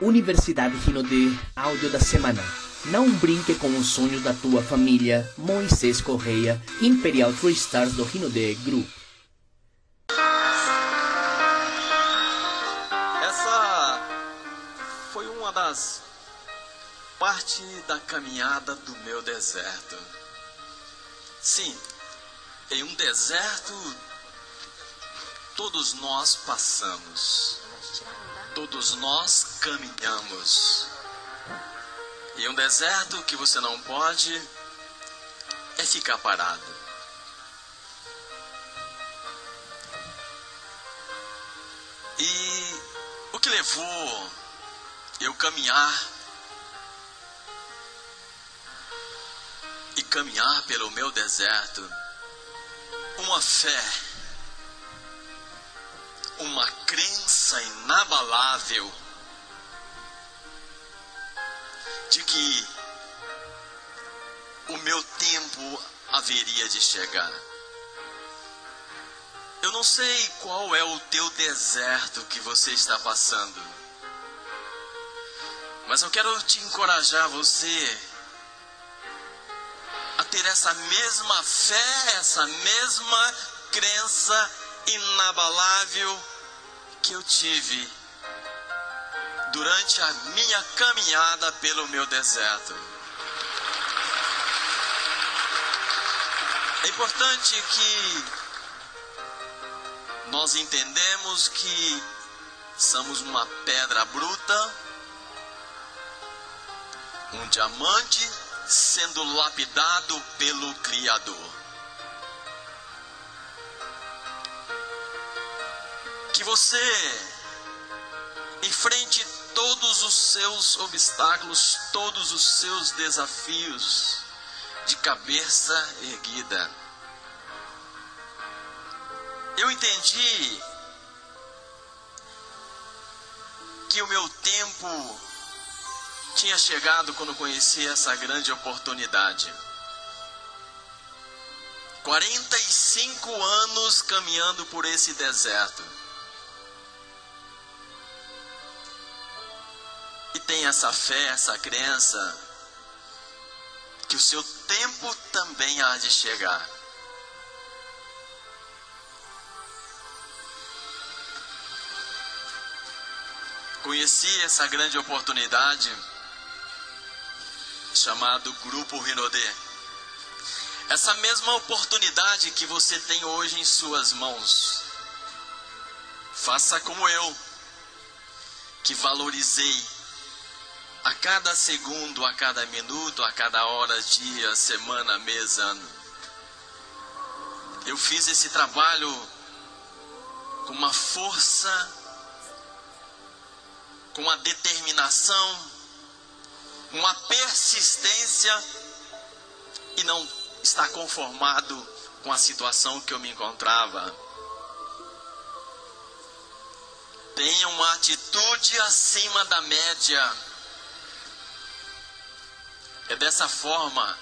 Universidade Rinode, áudio da semana. Não brinque com os sonhos da tua família. Moisés Correia, Imperial Three Stars do Rinode Group. Essa foi uma das partes da caminhada do meu deserto. Sim, em um deserto todos nós passamos, todos nós caminhamos. E um deserto que você não pode é ficar parado. E o que levou eu caminhar e caminhar pelo meu deserto? Uma fé, uma crença inabalável de que o meu tempo haveria de chegar. Eu não sei qual é o teu deserto que você está passando. Mas eu quero te encorajar você a ter essa mesma fé, essa mesma crença inabalável que eu tive durante a minha caminhada pelo meu deserto. É importante que nós entendemos que somos uma pedra bruta, um diamante sendo lapidado pelo Criador. Que você enfrente todos os seus obstáculos, todos os seus desafios de cabeça erguida. Eu entendi que o meu tempo tinha chegado quando conheci essa grande oportunidade. 45 anos caminhando por esse deserto. Tem essa fé, essa crença, que o seu tempo também há de chegar. Conheci essa grande oportunidade chamado Grupo Rinodê. Essa mesma oportunidade que você tem hoje em suas mãos. Faça como eu, que valorizei a cada segundo, a cada minuto, a cada hora, dia, semana, mês, ano. Eu fiz esse trabalho com uma força, com uma determinação, uma persistência e não está conformado com a situação que eu me encontrava. Tenha uma atitude acima da média. É dessa forma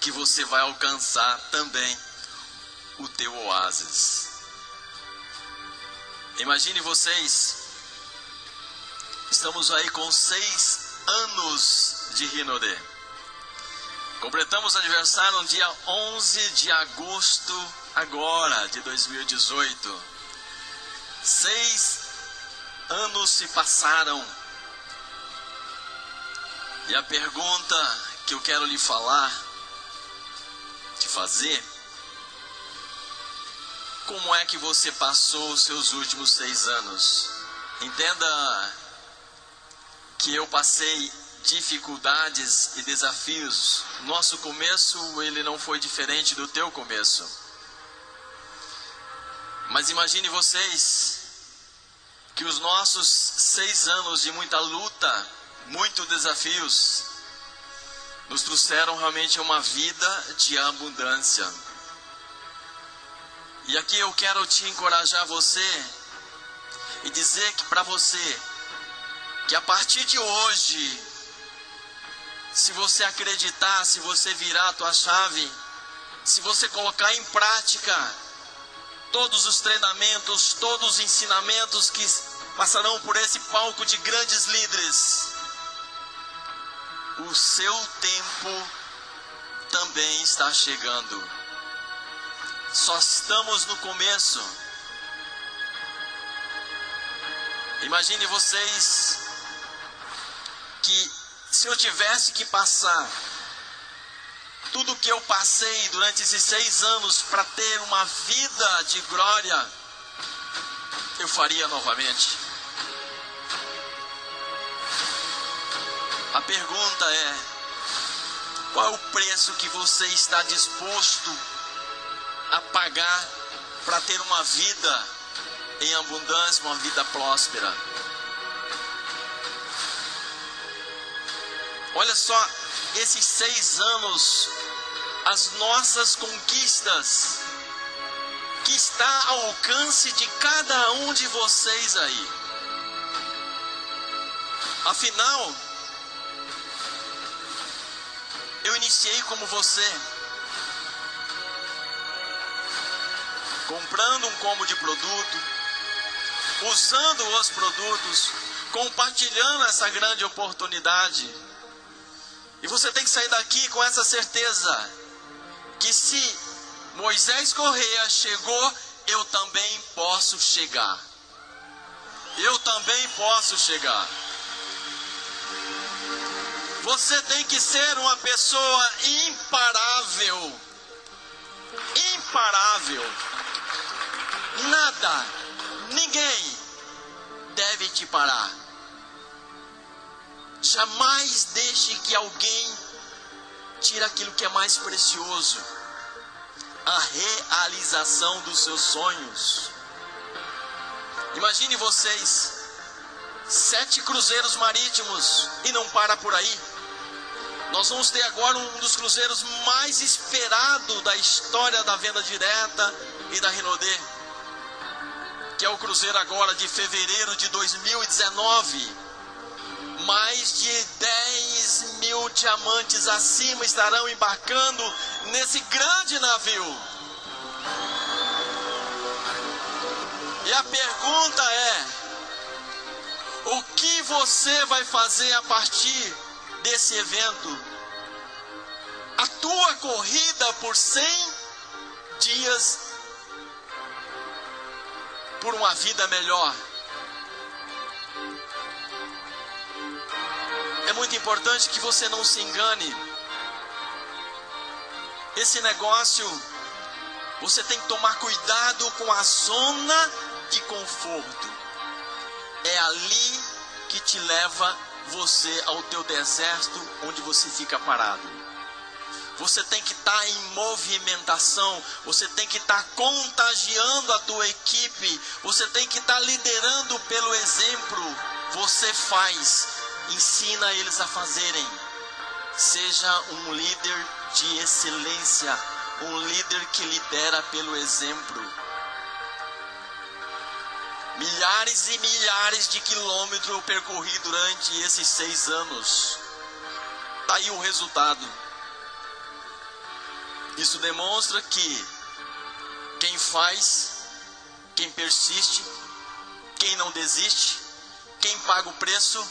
que você vai alcançar também o teu oásis. Imagine vocês, estamos aí com seis anos de Rinode. Completamos aniversário no dia 11 de agosto, agora, de 2018. Seis anos se passaram. E a pergunta que eu quero lhe falar, te fazer, como é que você passou os seus últimos seis anos? Entenda que eu passei dificuldades e desafios. Nosso começo ele não foi diferente do teu começo. Mas imagine vocês que os nossos seis anos de muita luta, muitos desafios, nos trouxeram realmente uma vida de abundância. E aqui eu quero te encorajar você e dizer que para você que a partir de hoje, se você acreditar, se você virar a tua chave, se você colocar em prática todos os treinamentos, todos os ensinamentos que passarão por esse palco de grandes líderes. O seu tempo também está chegando. Só estamos no começo. Imagine vocês que se eu tivesse que passar tudo que eu passei durante esses seis anos para ter uma vida de glória, eu faria novamente. Pergunta é: qual é o preço que você está disposto a pagar para ter uma vida em abundância, uma vida próspera? Olha só, esses seis anos, as nossas conquistas, que está ao alcance de cada um de vocês aí. Afinal, iniciei como você, comprando um combo de produto, usando os produtos, compartilhando essa grande oportunidade e você tem que sair daqui com essa certeza que se Moisés Correia chegou, eu também posso chegar. Eu também posso chegar. Você tem que ser uma pessoa imparável. Imparável. Nada, ninguém deve te parar. Jamais deixe que alguém tire aquilo que é mais precioso a realização dos seus sonhos. Imagine vocês, sete cruzeiros marítimos e não para por aí. Nós vamos ter agora um dos cruzeiros mais esperados da história da venda direta e da Renaudet, que é o cruzeiro agora de fevereiro de 2019 mais de 10 mil diamantes acima estarão embarcando nesse grande navio. E a pergunta é: o que você vai fazer a partir desse evento? A tua corrida por 100 dias por uma vida melhor. é muito importante que você não se engane. Esse negócio, você tem que tomar cuidado com a zona de conforto. É ali que te leva você ao teu deserto, onde você fica parado. Você tem que estar tá em movimentação, você tem que estar tá contagiando a tua equipe, você tem que estar tá liderando pelo exemplo. Você faz, ensina eles a fazerem. Seja um líder de excelência, um líder que lidera pelo exemplo. Milhares e milhares de quilômetros eu percorri durante esses seis anos. Está aí o resultado. Isso demonstra que quem faz, quem persiste, quem não desiste, quem paga o preço,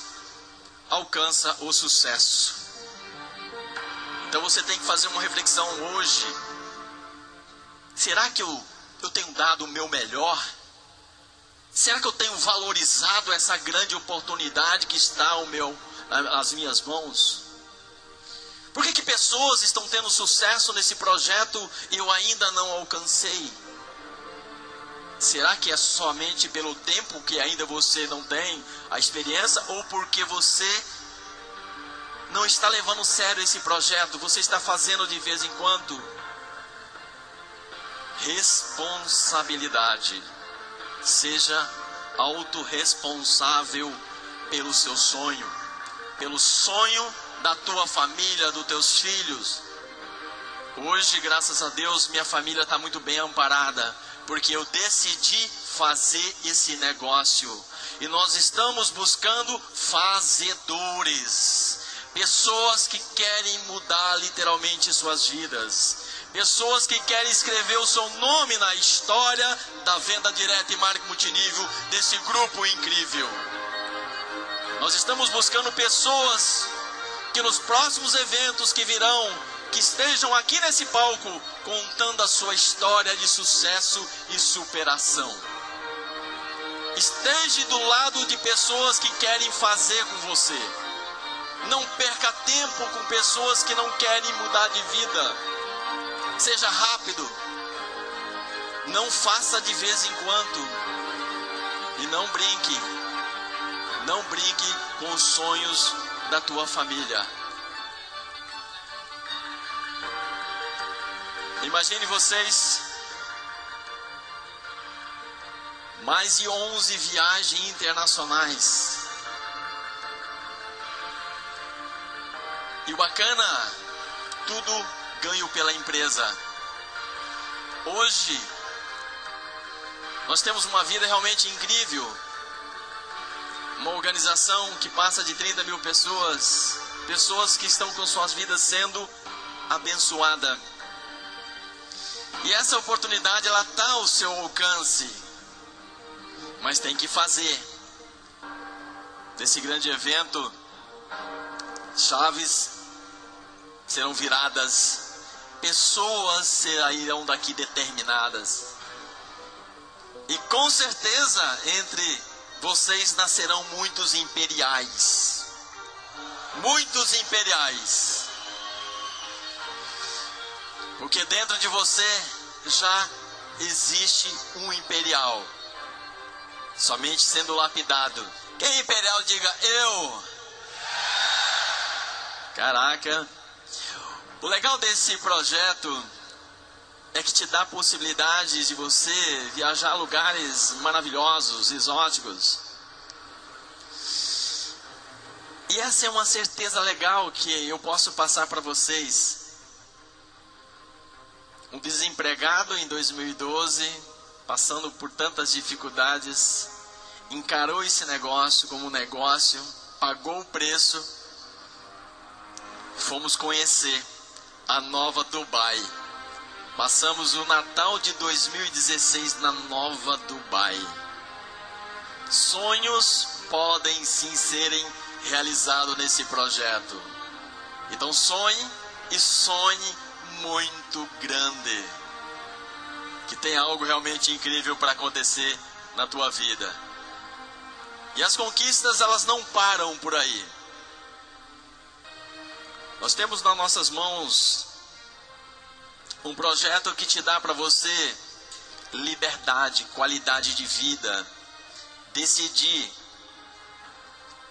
alcança o sucesso. Então você tem que fazer uma reflexão hoje. Será que eu, eu tenho dado o meu melhor? Será que eu tenho valorizado essa grande oportunidade que está ao meu, às minhas mãos? Por que, que pessoas estão tendo sucesso nesse projeto e eu ainda não alcancei? Será que é somente pelo tempo que ainda você não tem a experiência ou porque você não está levando sério esse projeto? Você está fazendo de vez em quando? Responsabilidade. Seja autorresponsável pelo seu sonho, pelo sonho da tua família, dos teus filhos. Hoje, graças a Deus, minha família está muito bem amparada porque eu decidi fazer esse negócio. E nós estamos buscando fazedores, pessoas que querem mudar literalmente suas vidas, pessoas que querem escrever o seu nome na história da venda direta e marketing multinível desse grupo incrível. Nós estamos buscando pessoas que nos próximos eventos que virão, que estejam aqui nesse palco contando a sua história de sucesso e superação. Esteja do lado de pessoas que querem fazer com você. Não perca tempo com pessoas que não querem mudar de vida. Seja rápido. Não faça de vez em quando. E não brinque. Não brinque com os sonhos da tua família. Imagine vocês mais de 11 viagens internacionais. E o bacana, tudo ganho pela empresa. Hoje, nós temos uma vida realmente incrível. Uma organização que passa de 30 mil pessoas, pessoas que estão com suas vidas sendo abençoadas. E essa oportunidade ela está ao seu alcance, mas tem que fazer. Desse grande evento, chaves serão viradas, pessoas sairão daqui determinadas. E com certeza entre vocês nascerão muitos imperiais. Muitos imperiais. Porque dentro de você já existe um imperial. Somente sendo lapidado. Quem é imperial, diga eu. Caraca. O legal desse projeto é que te dá possibilidades de você viajar a lugares maravilhosos, exóticos. E essa é uma certeza legal que eu posso passar para vocês. Um desempregado em 2012, passando por tantas dificuldades, encarou esse negócio como um negócio, pagou o preço, fomos conhecer a nova Dubai. Passamos o Natal de 2016 na nova Dubai. Sonhos podem sim serem realizados nesse projeto. Então sonhe e sonhe muito grande. Que tem algo realmente incrível para acontecer na tua vida. E as conquistas, elas não param por aí. Nós temos nas nossas mãos um projeto que te dá para você liberdade, qualidade de vida, decidir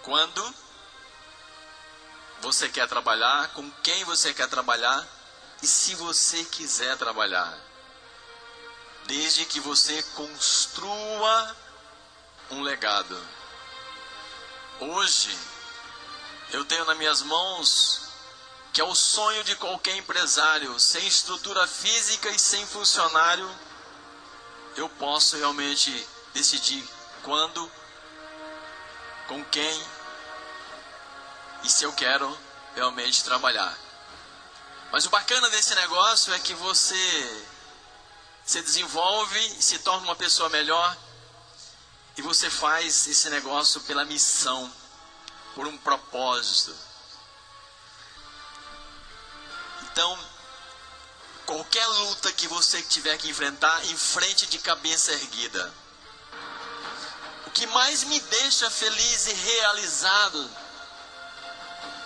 quando você quer trabalhar, com quem você quer trabalhar e se você quiser trabalhar, desde que você construa um legado. Hoje, eu tenho nas minhas mãos que é o sonho de qualquer empresário, sem estrutura física e sem funcionário, eu posso realmente decidir quando, com quem e se eu quero realmente trabalhar. Mas o bacana desse negócio é que você se desenvolve, se torna uma pessoa melhor e você faz esse negócio pela missão, por um propósito. Então, qualquer luta que você tiver que enfrentar, enfrente de cabeça erguida. O que mais me deixa feliz e realizado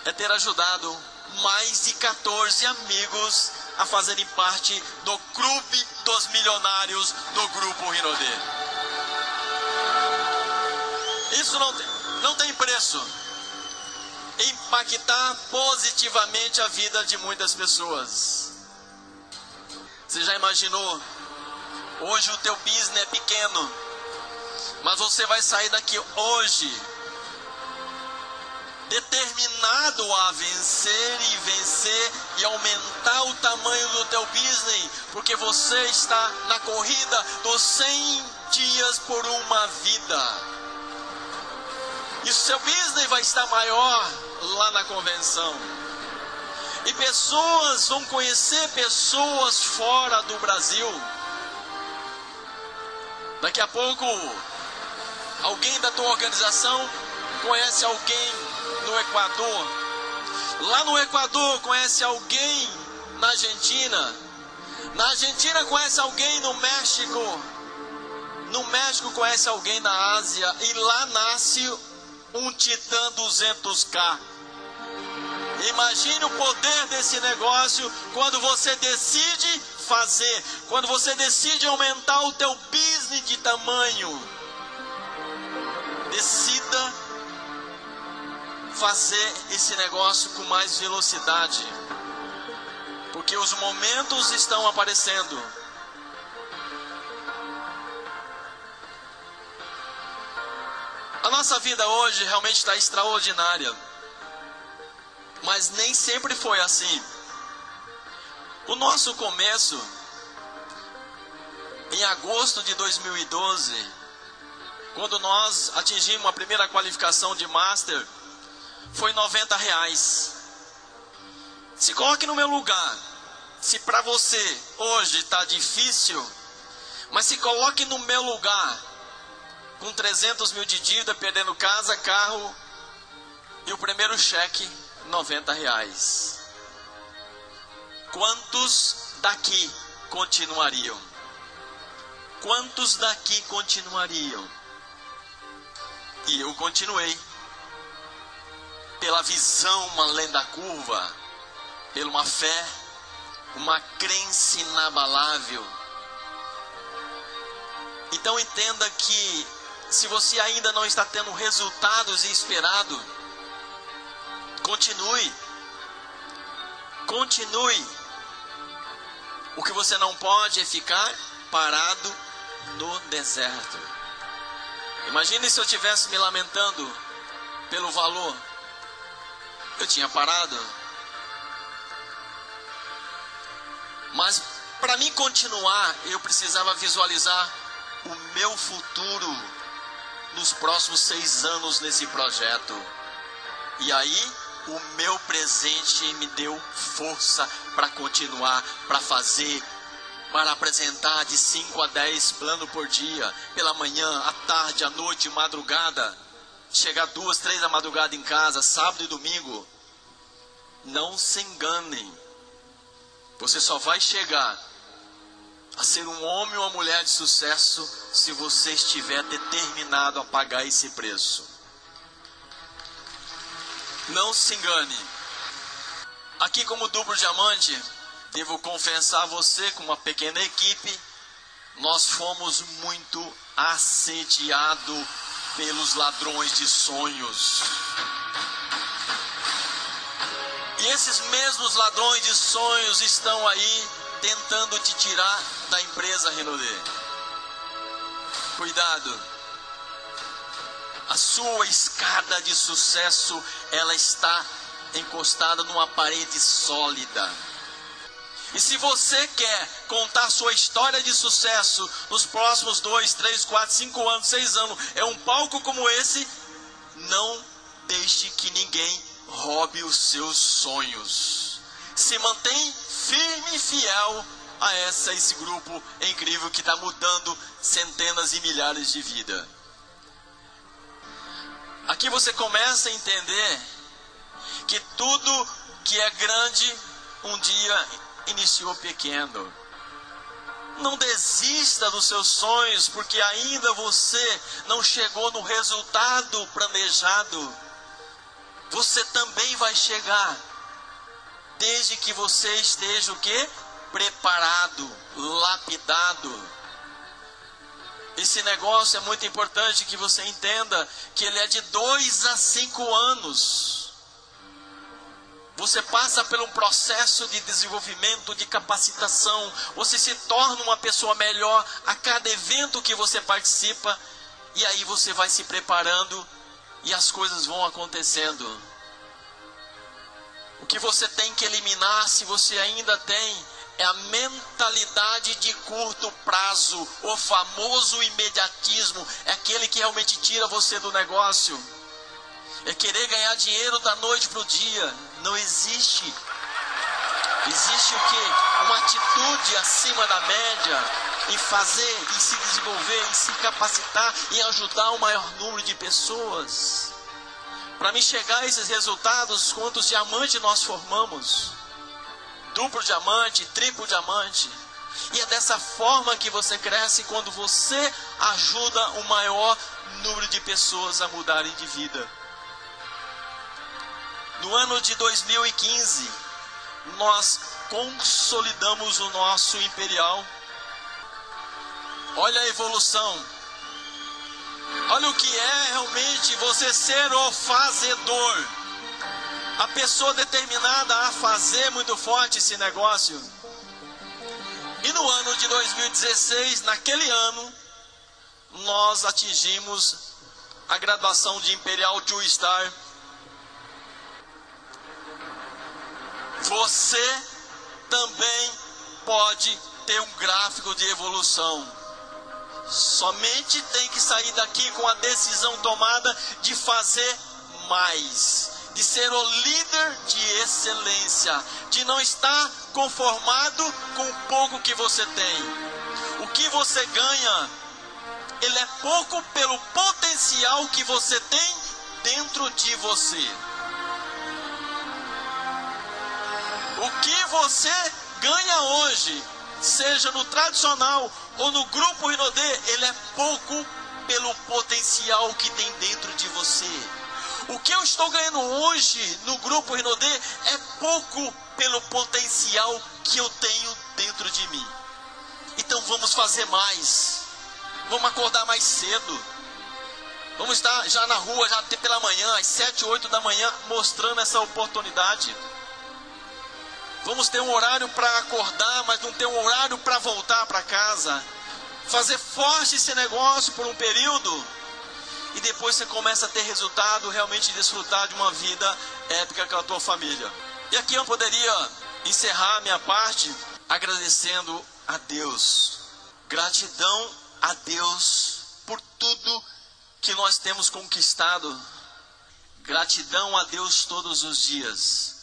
é ter ajudado mais de 14 amigos a fazerem parte do clube dos milionários do grupo Rinodê. Isso não tem, não tem preço. Impactar positivamente a vida de muitas pessoas. Você já imaginou? Hoje o teu business é pequeno, mas você vai sair daqui hoje determinado a vencer e vencer e aumentar o tamanho do teu business, porque você está na corrida dos 100 dias por uma vida. E o seu business vai estar maior lá na convenção. E pessoas vão conhecer pessoas fora do Brasil. Daqui a pouco, alguém da tua organização conhece alguém no Equador. Lá no Equador conhece alguém na Argentina. Na Argentina conhece alguém no México. No México conhece alguém na Ásia. E lá nasce um Titã 200K. Imagine o poder desse negócio quando você decide fazer, quando você decide aumentar o teu business de tamanho. Decida fazer esse negócio com mais velocidade. Porque os momentos estão aparecendo. A nossa vida hoje realmente está extraordinária. Mas nem sempre foi assim. O nosso começo, em agosto de 2012, quando nós atingimos a primeira qualificação de Master, foi 90 reais. Se coloque no meu lugar. Se para você hoje está difícil, mas se coloque no meu lugar. Com 300 mil de dívida, perdendo casa, carro e o primeiro cheque, 90 reais. Quantos daqui continuariam? Quantos daqui continuariam? E eu continuei pela visão uma lenda curva, pela uma fé, uma crença inabalável. Então entenda que se você ainda não está tendo resultados esperado, continue. Continue. O que você não pode é ficar parado no deserto. Imagine se eu tivesse me lamentando pelo valor eu tinha parado. Mas para mim continuar, eu precisava visualizar o meu futuro nos próximos seis anos nesse projeto. E aí, o meu presente me deu força para continuar, para fazer, para apresentar de 5 a 10 planos por dia, pela manhã, à tarde, à noite, madrugada chegar duas, três da madrugada em casa, sábado e domingo, não se enganem. Você só vai chegar a ser um homem ou uma mulher de sucesso se você estiver determinado a pagar esse preço. Não se engane. Aqui, como duplo diamante, devo confessar a você, com uma pequena equipe, nós fomos muito assediados pelos ladrões de sonhos. E esses mesmos ladrões de sonhos estão aí tentando te tirar da empresa Renaudet. Cuidado. A sua escada de sucesso, ela está encostada numa parede sólida. E se você quer contar sua história de sucesso nos próximos dois, três, quatro, cinco anos, seis anos, é um palco como esse, não deixe que ninguém roube os seus sonhos. Se mantém firme e fiel a essa, esse grupo incrível que está mudando centenas e milhares de vidas. Aqui você começa a entender que tudo que é grande um dia iniciou pequeno. Não desista dos seus sonhos, porque ainda você não chegou no resultado planejado. Você também vai chegar, desde que você esteja o quê? Preparado, lapidado. Esse negócio é muito importante que você entenda que ele é de dois a cinco anos. Você passa por um processo de desenvolvimento, de capacitação. Você se torna uma pessoa melhor a cada evento que você participa. E aí você vai se preparando e as coisas vão acontecendo. O que você tem que eliminar, se você ainda tem, é a mentalidade de curto prazo, o famoso imediatismo, é aquele que realmente tira você do negócio é querer ganhar dinheiro da noite para o dia. Não existe. Existe o que? Uma atitude acima da média em fazer, em se desenvolver, em se capacitar, em ajudar o maior número de pessoas. Para me chegar a esses resultados, quantos diamantes nós formamos? Duplo diamante, triplo diamante. E é dessa forma que você cresce quando você ajuda o maior número de pessoas a mudarem de vida. No ano de 2015, nós consolidamos o nosso imperial. Olha a evolução. Olha o que é realmente você ser o fazedor. A pessoa determinada a fazer muito forte esse negócio. E no ano de 2016, naquele ano, nós atingimos a graduação de Imperial Two Star. Você também pode ter um gráfico de evolução. Somente tem que sair daqui com a decisão tomada de fazer mais, de ser o líder de excelência, de não estar conformado com o pouco que você tem. O que você ganha, ele é pouco pelo potencial que você tem dentro de você. O que você ganha hoje, seja no tradicional ou no grupo Rinodê, ele é pouco pelo potencial que tem dentro de você. O que eu estou ganhando hoje no grupo Rinodê é pouco pelo potencial que eu tenho dentro de mim. Então vamos fazer mais. Vamos acordar mais cedo. Vamos estar já na rua, já pela manhã, às 7, 8 da manhã, mostrando essa oportunidade. Vamos ter um horário para acordar, mas não ter um horário para voltar para casa. Fazer forte esse negócio por um período. E depois você começa a ter resultado, realmente desfrutar de uma vida épica com a tua família. E aqui eu poderia encerrar minha parte agradecendo a Deus. Gratidão a Deus por tudo que nós temos conquistado. Gratidão a Deus todos os dias.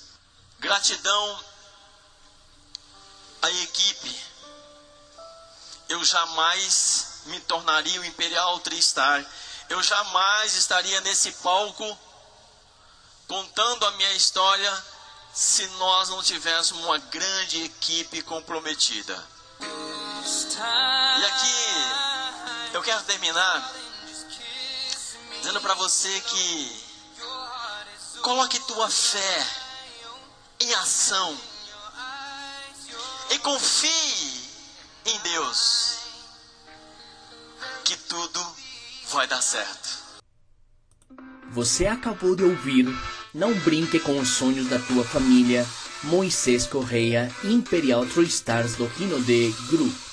Gratidão a equipe, eu jamais me tornaria o Imperial Tristar. Eu jamais estaria nesse palco contando a minha história se nós não tivéssemos uma grande equipe comprometida. E aqui eu quero terminar dizendo para você que coloque tua fé em ação e confie em Deus, que tudo vai dar certo. Você acabou de ouvir Não Brinque com os Sonhos da Tua Família, Moisés Correia, Imperial True Stars do Rino de Group.